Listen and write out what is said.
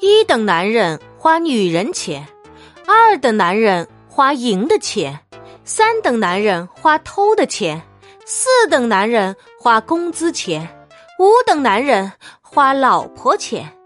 一等男人花女人钱二等男人花赢的钱三等男人花偷的钱四等男人花工资钱五等男人花老婆钱。